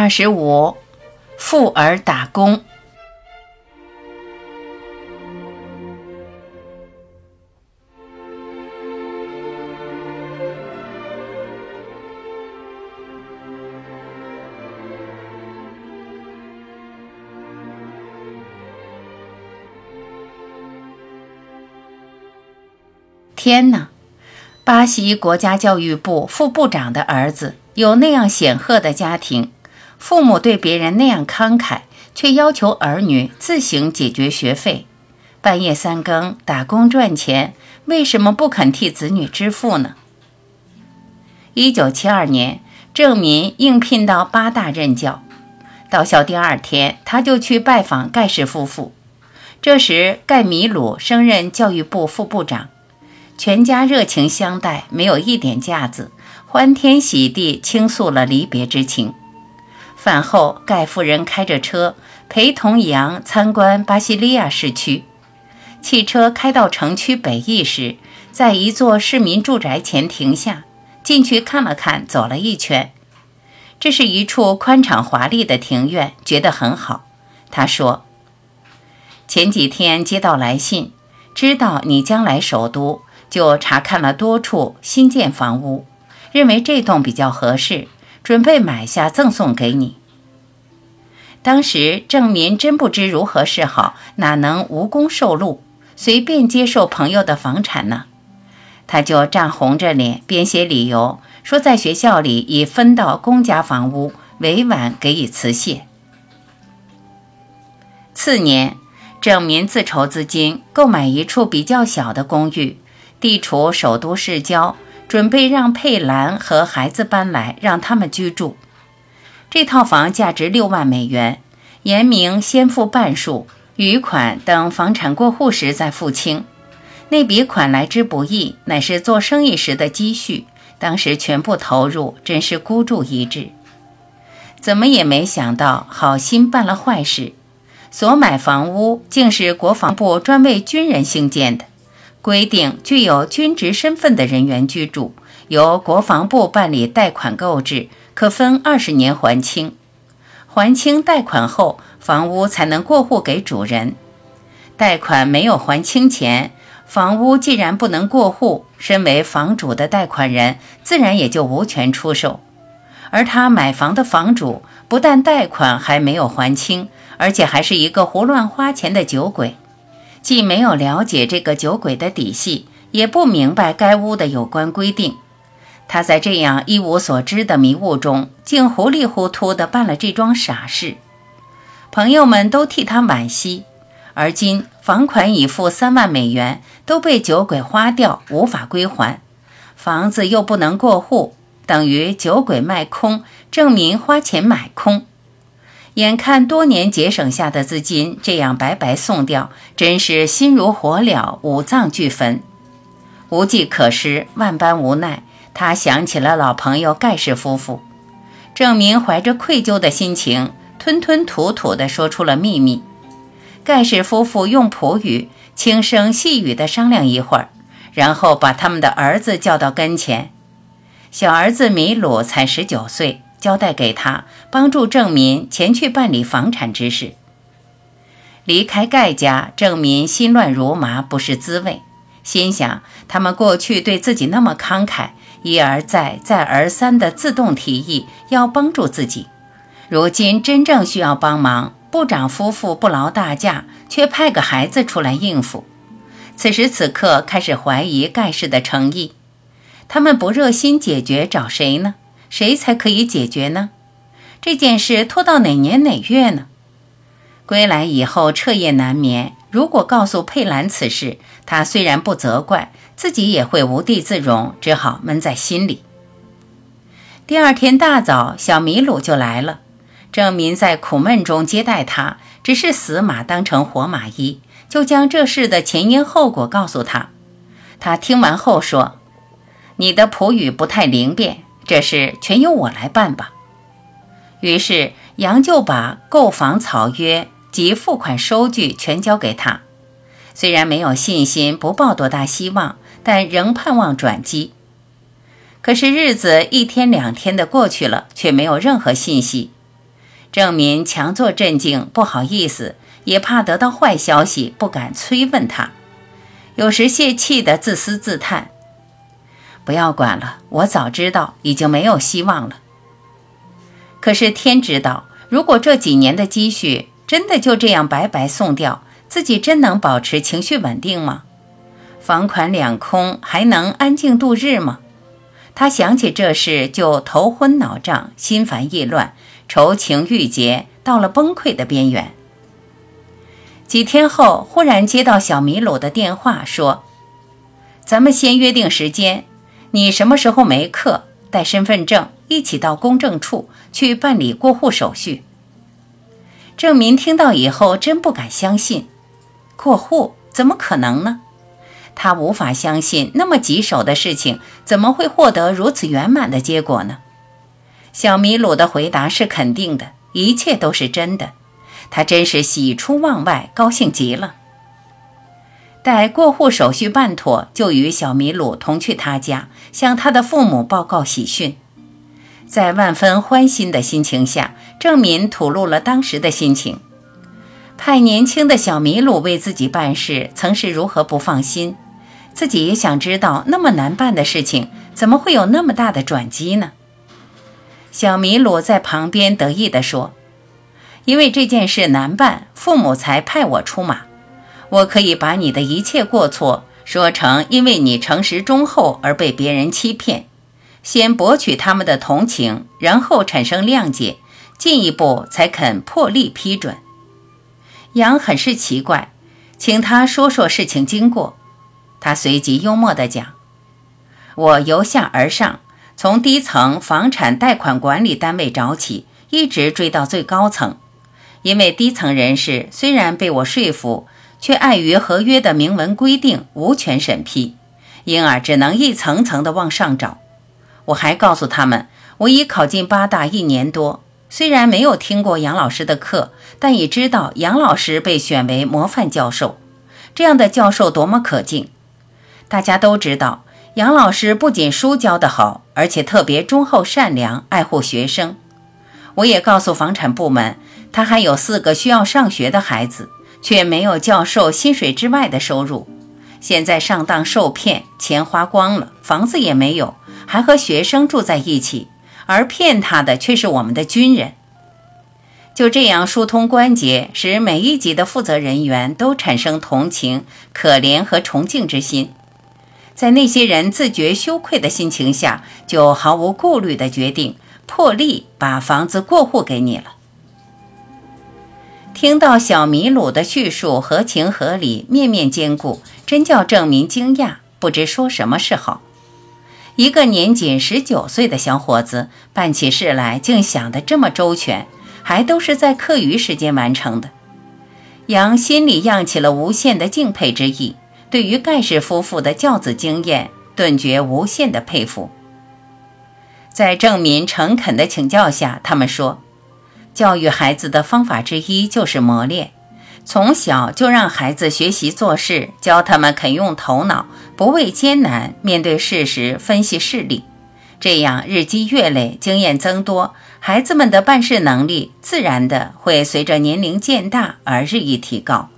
二十五，富儿打工。天哪！巴西国家教育部副部长的儿子有那样显赫的家庭，父母对别人那样慷慨，却要求儿女自行解决学费，半夜三更打工赚钱，为什么不肯替子女支付呢？一九七二年，郑民应聘到八大任教，到校第二天，他就去拜访盖氏夫妇。这时，盖米鲁升任教育部副部长。全家热情相待，没有一点架子，欢天喜地倾诉了离别之情。饭后，盖夫人开着车陪同杨参观巴西利亚市区。汽车开到城区北翼时，在一座市民住宅前停下，进去看了看，走了一圈。这是一处宽敞华丽的庭院，觉得很好。他说：“前几天接到来信，知道你将来首都。”就查看了多处新建房屋，认为这栋比较合适，准备买下赠送给你。当时郑民真不知如何是好，哪能无功受禄，随便接受朋友的房产呢？他就涨红着脸编写理由，说在学校里已分到公家房屋，委婉给予辞谢。次年，郑民自筹资金购买一处比较小的公寓。地处首都市郊，准备让佩兰和孩子搬来，让他们居住。这套房价值六万美元，严明先付半数，余款等房产过户时再付清。那笔款来之不易，乃是做生意时的积蓄，当时全部投入，真是孤注一掷。怎么也没想到，好心办了坏事。所买房屋竟是国防部专为军人兴建的。规定具有军职身份的人员居住，由国防部办理贷款购置，可分二十年还清。还清贷款后，房屋才能过户给主人。贷款没有还清前，房屋既然不能过户，身为房主的贷款人自然也就无权出售。而他买房的房主，不但贷款还没有还清，而且还是一个胡乱花钱的酒鬼。既没有了解这个酒鬼的底细，也不明白该屋的有关规定，他在这样一无所知的迷雾中，竟糊里糊涂地办了这桩傻事。朋友们都替他惋惜。而今房款已付三万美元，都被酒鬼花掉，无法归还，房子又不能过户，等于酒鬼卖空，证明花钱买空。眼看多年节省下的资金这样白白送掉，真是心如火燎，五脏俱焚，无计可施，万般无奈。他想起了老朋友盖氏夫妇，郑明怀着愧疚的心情，吞吞吐吐地说出了秘密。盖氏夫妇用普语轻声细语地商量一会儿，然后把他们的儿子叫到跟前。小儿子米鲁才十九岁。交代给他帮助郑民前去办理房产之事。离开盖家，郑民心乱如麻，不是滋味。心想他们过去对自己那么慷慨，一而再、再而三的自动提议要帮助自己，如今真正需要帮忙，部长夫妇不劳大驾，却派个孩子出来应付。此时此刻，开始怀疑盖世的诚意。他们不热心解决，找谁呢？谁才可以解决呢？这件事拖到哪年哪月呢？归来以后彻夜难眠。如果告诉佩兰此事，他虽然不责怪，自己也会无地自容，只好闷在心里。第二天大早，小米鲁就来了。郑民在苦闷中接待他，只是死马当成活马医，就将这事的前因后果告诉他。他听完后说：“你的普语不太灵便。”这事全由我来办吧。于是杨就把购房草约及付款收据全交给他。虽然没有信心，不抱多大希望，但仍盼望转机。可是日子一天两天的过去了，却没有任何信息。郑民强作镇静，不好意思，也怕得到坏消息，不敢催问他。有时泄气的自私自叹：“不要管了，我早知道已经没有希望了。”可是天知道，如果这几年的积蓄真的就这样白白送掉，自己真能保持情绪稳定吗？房款两空，还能安静度日吗？他想起这事就头昏脑胀，心烦意乱。愁情郁结，到了崩溃的边缘。几天后，忽然接到小米鲁的电话，说：“咱们先约定时间，你什么时候没课，带身份证一起到公证处去办理过户手续。”郑民听到以后，真不敢相信，过户怎么可能呢？他无法相信，那么棘手的事情，怎么会获得如此圆满的结果呢？小米鲁的回答是肯定的，一切都是真的。他真是喜出望外，高兴极了。待过户手续办妥，就与小米鲁同去他家，向他的父母报告喜讯。在万分欢欣的心情下，郑敏吐露了当时的心情。派年轻的小米鲁为自己办事，曾是如何不放心？自己也想知道，那么难办的事情，怎么会有那么大的转机呢？小米鲁在旁边得意地说：“因为这件事难办，父母才派我出马。我可以把你的一切过错说成因为你诚实忠厚而被别人欺骗，先博取他们的同情，然后产生谅解，进一步才肯破例批准。”杨很是奇怪，请他说说事情经过。他随即幽默地讲：“我由下而上。”从低层房产贷款管理单位找起，一直追到最高层。因为低层人士虽然被我说服，却碍于合约的明文规定无权审批，因而只能一层层的往上找。我还告诉他们，我已考进八大一年多，虽然没有听过杨老师的课，但已知道杨老师被选为模范教授。这样的教授多么可敬！大家都知道。杨老师不仅书教得好，而且特别忠厚善良，爱护学生。我也告诉房产部门，他还有四个需要上学的孩子，却没有教授薪水之外的收入。现在上当受骗，钱花光了，房子也没有，还和学生住在一起，而骗他的却是我们的军人。就这样疏通关节，使每一级的负责人员都产生同情、可怜和崇敬之心。在那些人自觉羞愧的心情下，就毫无顾虑地决定破例把房子过户给你了。听到小米鲁的叙述合情合理、面面兼顾，真叫郑民惊讶，不知说什么是好。一个年仅十九岁的小伙子办起事来竟想得这么周全，还都是在课余时间完成的。杨心里漾起了无限的敬佩之意。对于盖氏夫妇的教子经验，顿觉无限的佩服。在郑民诚恳的请教下，他们说，教育孩子的方法之一就是磨练，从小就让孩子学习做事，教他们肯用头脑，不畏艰难，面对事实分析事例，这样日积月累，经验增多，孩子们的办事能力自然的会随着年龄渐大而日益提高。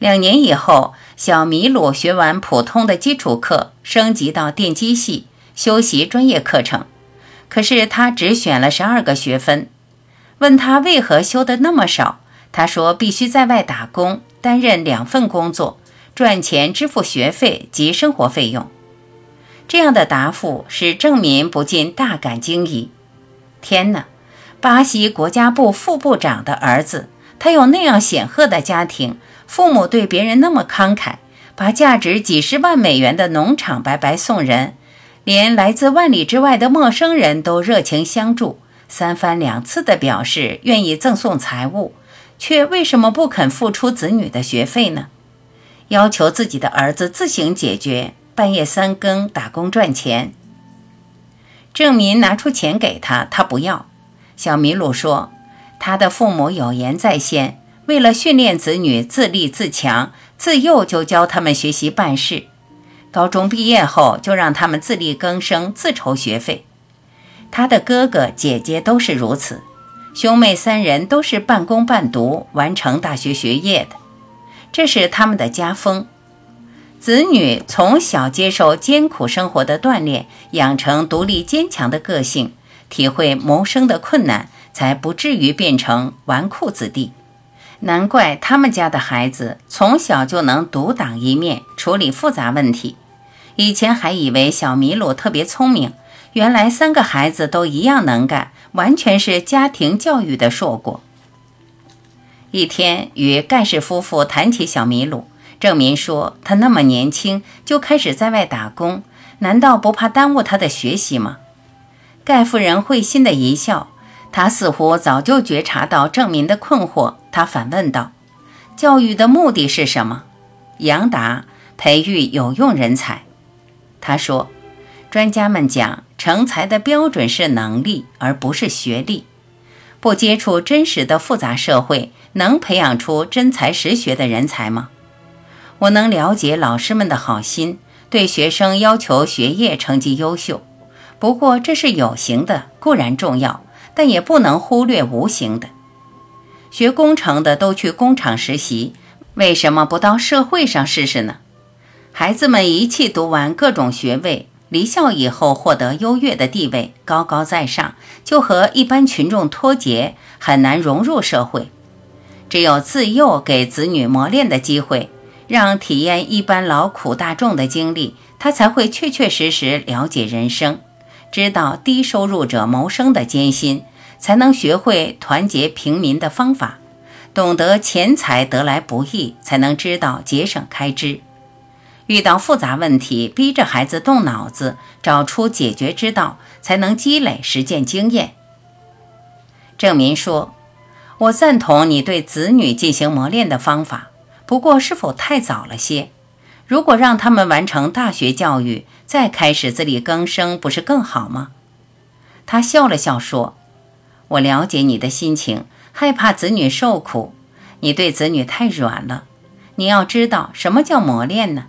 两年以后，小米鲁学完普通的基础课，升级到电机系，修习专业课程。可是他只选了十二个学分。问他为何修的那么少，他说必须在外打工，担任两份工作，赚钱支付学费及生活费用。这样的答复使郑民不禁大感惊疑。天哪，巴西国家部副部长的儿子，他有那样显赫的家庭。父母对别人那么慷慨，把价值几十万美元的农场白白送人，连来自万里之外的陌生人都热情相助，三番两次地表示愿意赠送财物，却为什么不肯付出子女的学费呢？要求自己的儿子自行解决，半夜三更打工赚钱。郑民拿出钱给他，他不要。小麋鹿说，他的父母有言在先。为了训练子女自立自强，自幼就教他们学习办事。高中毕业后，就让他们自力更生，自筹学费。他的哥哥姐姐都是如此，兄妹三人都是半工半读完成大学学业的，这是他们的家风。子女从小接受艰苦生活的锻炼，养成独立坚强的个性，体会谋生的困难，才不至于变成纨绔子弟。难怪他们家的孩子从小就能独当一面，处理复杂问题。以前还以为小麋鹿特别聪明，原来三个孩子都一样能干，完全是家庭教育的硕果。一天，与盖氏夫妇谈起小麋鹿。郑民说：“他那么年轻就开始在外打工，难道不怕耽误他的学习吗？”盖夫人会心的一笑，她似乎早就觉察到郑民的困惑。她反问道：“教育的目的是什么？”杨达：“培育有用人才。”他说：“专家们讲，成才的标准是能力，而不是学历。不接触真实的复杂社会，能培养出真才实学的人才吗？”我能了解老师们的好心，对学生要求学业成绩优秀。不过这是有形的，固然重要，但也不能忽略无形的。学工程的都去工厂实习，为什么不到社会上试试呢？孩子们一气读完各种学位，离校以后获得优越的地位，高高在上，就和一般群众脱节，很难融入社会。只有自幼给子女磨练的机会。让体验一般劳苦大众的经历，他才会确确实实了解人生，知道低收入者谋生的艰辛，才能学会团结平民的方法，懂得钱财得来不易，才能知道节省开支。遇到复杂问题，逼着孩子动脑子，找出解决之道，才能积累实践经验。郑民说：“我赞同你对子女进行磨练的方法。”不过，是否太早了些？如果让他们完成大学教育，再开始自力更生，不是更好吗？他笑了笑说：“我了解你的心情，害怕子女受苦。你对子女太软了。你要知道，什么叫磨练呢？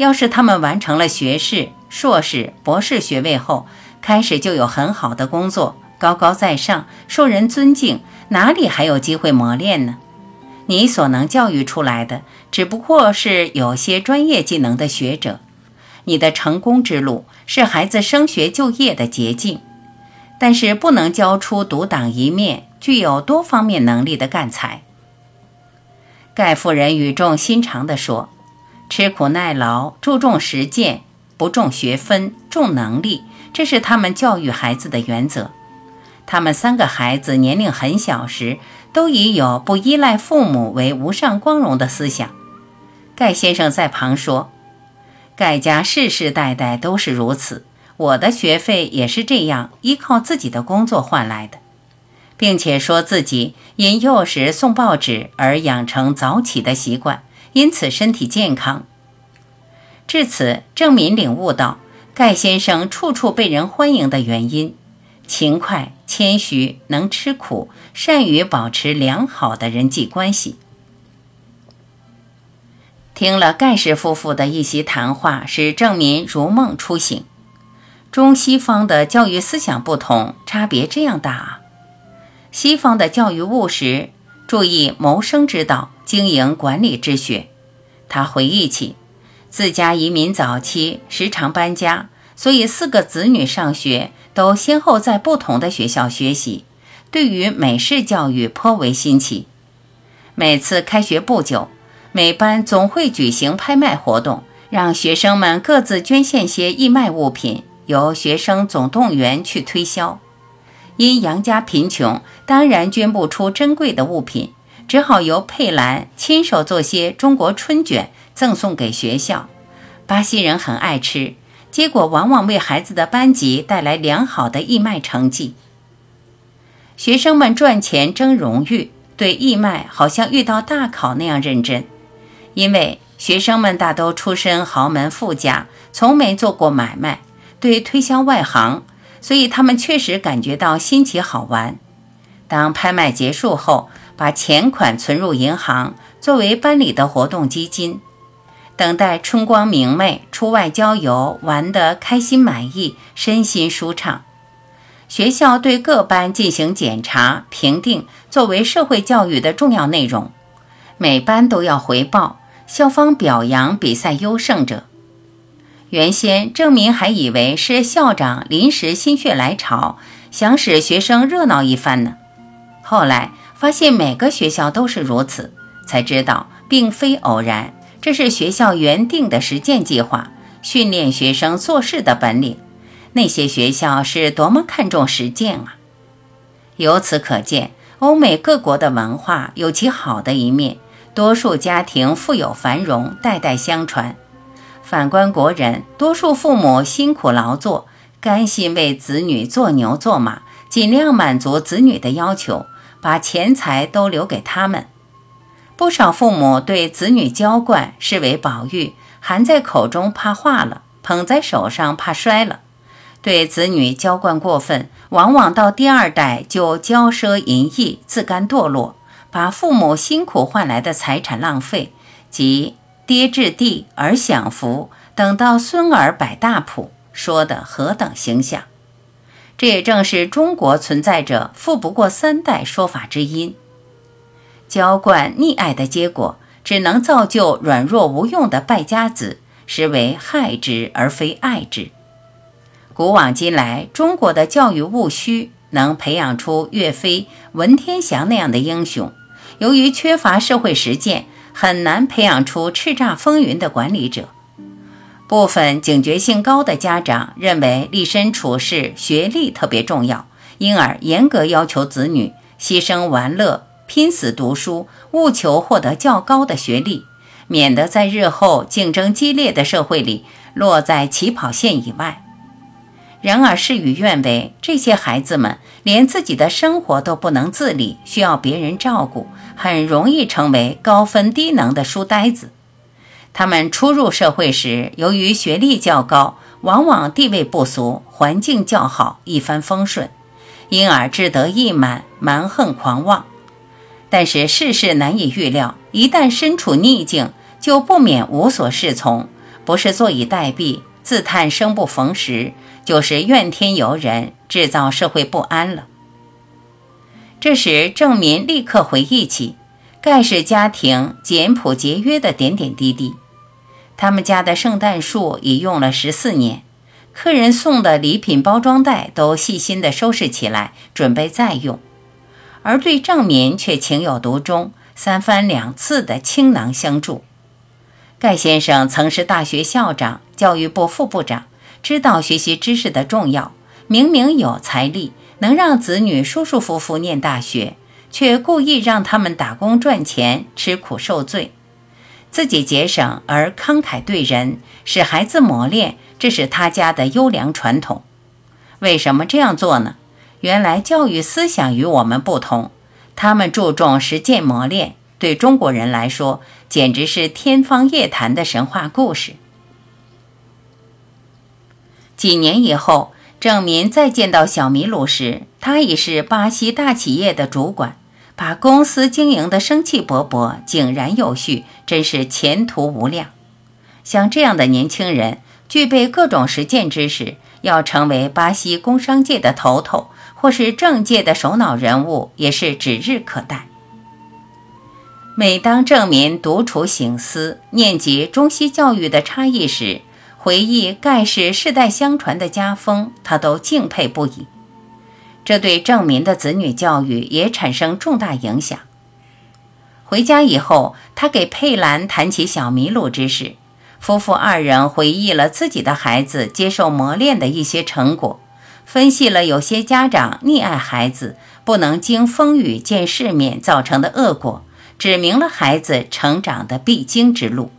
要是他们完成了学士、硕士、博士学位后，开始就有很好的工作，高高在上，受人尊敬，哪里还有机会磨练呢？”你所能教育出来的，只不过是有些专业技能的学者。你的成功之路是孩子升学就业的捷径，但是不能教出独当一面、具有多方面能力的干才。盖夫人语重心长地说：“吃苦耐劳，注重实践，不重学分，重能力，这是他们教育孩子的原则。他们三个孩子年龄很小时。”都已有不依赖父母为无上光荣的思想。盖先生在旁说：“盖家世世代代都是如此，我的学费也是这样，依靠自己的工作换来的，并且说自己因幼时送报纸而养成早起的习惯，因此身体健康。”至此，郑敏领悟到盖先生处处被人欢迎的原因。勤快、谦虚、能吃苦、善于保持良好的人际关系。听了盖氏夫妇的一席谈话，使郑民如梦初醒。中西方的教育思想不同，差别这样大啊！西方的教育务实，注意谋生之道、经营管理之学。他回忆起自家移民早期，时常搬家，所以四个子女上学。都先后在不同的学校学习，对于美式教育颇为新奇。每次开学不久，每班总会举行拍卖活动，让学生们各自捐献些义卖物品，由学生总动员去推销。因杨家贫穷，当然捐不出珍贵的物品，只好由佩兰亲手做些中国春卷赠送给学校。巴西人很爱吃。结果往往为孩子的班级带来良好的义卖成绩。学生们赚钱争荣誉，对义卖好像遇到大考那样认真。因为学生们大都出身豪门富家，从没做过买卖，对推销外行，所以他们确实感觉到新奇好玩。当拍卖结束后，把钱款存入银行，作为班里的活动基金。等待春光明媚，出外郊游，玩得开心满意，身心舒畅。学校对各班进行检查评定，作为社会教育的重要内容。每班都要回报，校方表扬比赛优胜者。原先郑明还以为是校长临时心血来潮，想使学生热闹一番呢。后来发现每个学校都是如此，才知道并非偶然，这是学校原定的实践计划，训练学生做事的本领。那些学校是多么看重实践啊！由此可见，欧美各国的文化有其好的一面，多数家庭富有繁荣，代代相传。反观国人，多数父母辛苦劳作，甘心为子女做牛做马，尽量满足子女的要求，把钱财都留给他们。不少父母对子女娇惯视为宝玉，含在口中怕化了，捧在手上怕摔了。对子女娇惯过分，往往到第二代就骄奢淫逸，自甘堕落，把父母辛苦换来的财产浪费，即。爹置地而享福，等到孙儿摆大谱，说的何等形象！这也正是中国存在着“富不过三代”说法之因。娇惯溺爱的结果，只能造就软弱无用的败家子，实为害之而非爱之。古往今来，中国的教育务虚，能培养出岳飞、文天祥那样的英雄，由于缺乏社会实践。很难培养出叱咤风云的管理者。部分警觉性高的家长认为立身处世、学历特别重要，因而严格要求子女牺牲玩乐、拼死读书，务求获得较高的学历，免得在日后竞争激烈的社会里落在起跑线以外。然而事与愿违，这些孩子们连自己的生活都不能自理，需要别人照顾，很容易成为高分低能的书呆子。他们初入社会时，由于学历较高，往往地位不俗，环境较好，一帆风顺，因而志得意满，蛮横狂妄。但是世事难以预料，一旦身处逆境，就不免无所适从，不是坐以待毙，自叹生不逢时。就是怨天尤人，制造社会不安了。这时，郑民立刻回忆起盖氏家庭简朴节约的点点滴滴。他们家的圣诞树已用了十四年，客人送的礼品包装袋都细心地收拾起来，准备再用。而对郑民却情有独钟，三番两次的倾囊相助。盖先生曾是大学校长、教育部副部长。知道学习知识的重要，明明有财力能让子女舒舒服服念大学，却故意让他们打工赚钱，吃苦受罪，自己节省而慷慨对人，使孩子磨练，这是他家的优良传统。为什么这样做呢？原来教育思想与我们不同，他们注重实践磨练，对中国人来说简直是天方夜谭的神话故事。几年以后，郑民再见到小米鲁时，他已是巴西大企业的主管，把公司经营的生气勃勃、井然有序，真是前途无量。像这样的年轻人，具备各种实践知识，要成为巴西工商界的头头，或是政界的首脑人物，也是指日可待。每当郑民独处醒思，念及中西教育的差异时，回忆盖世世代相传的家风，他都敬佩不已。这对郑民的子女教育也产生重大影响。回家以后，他给佩兰谈起小麋鹿之事，夫妇二人回忆了自己的孩子接受磨练的一些成果，分析了有些家长溺爱孩子不能经风雨见世面造成的恶果，指明了孩子成长的必经之路。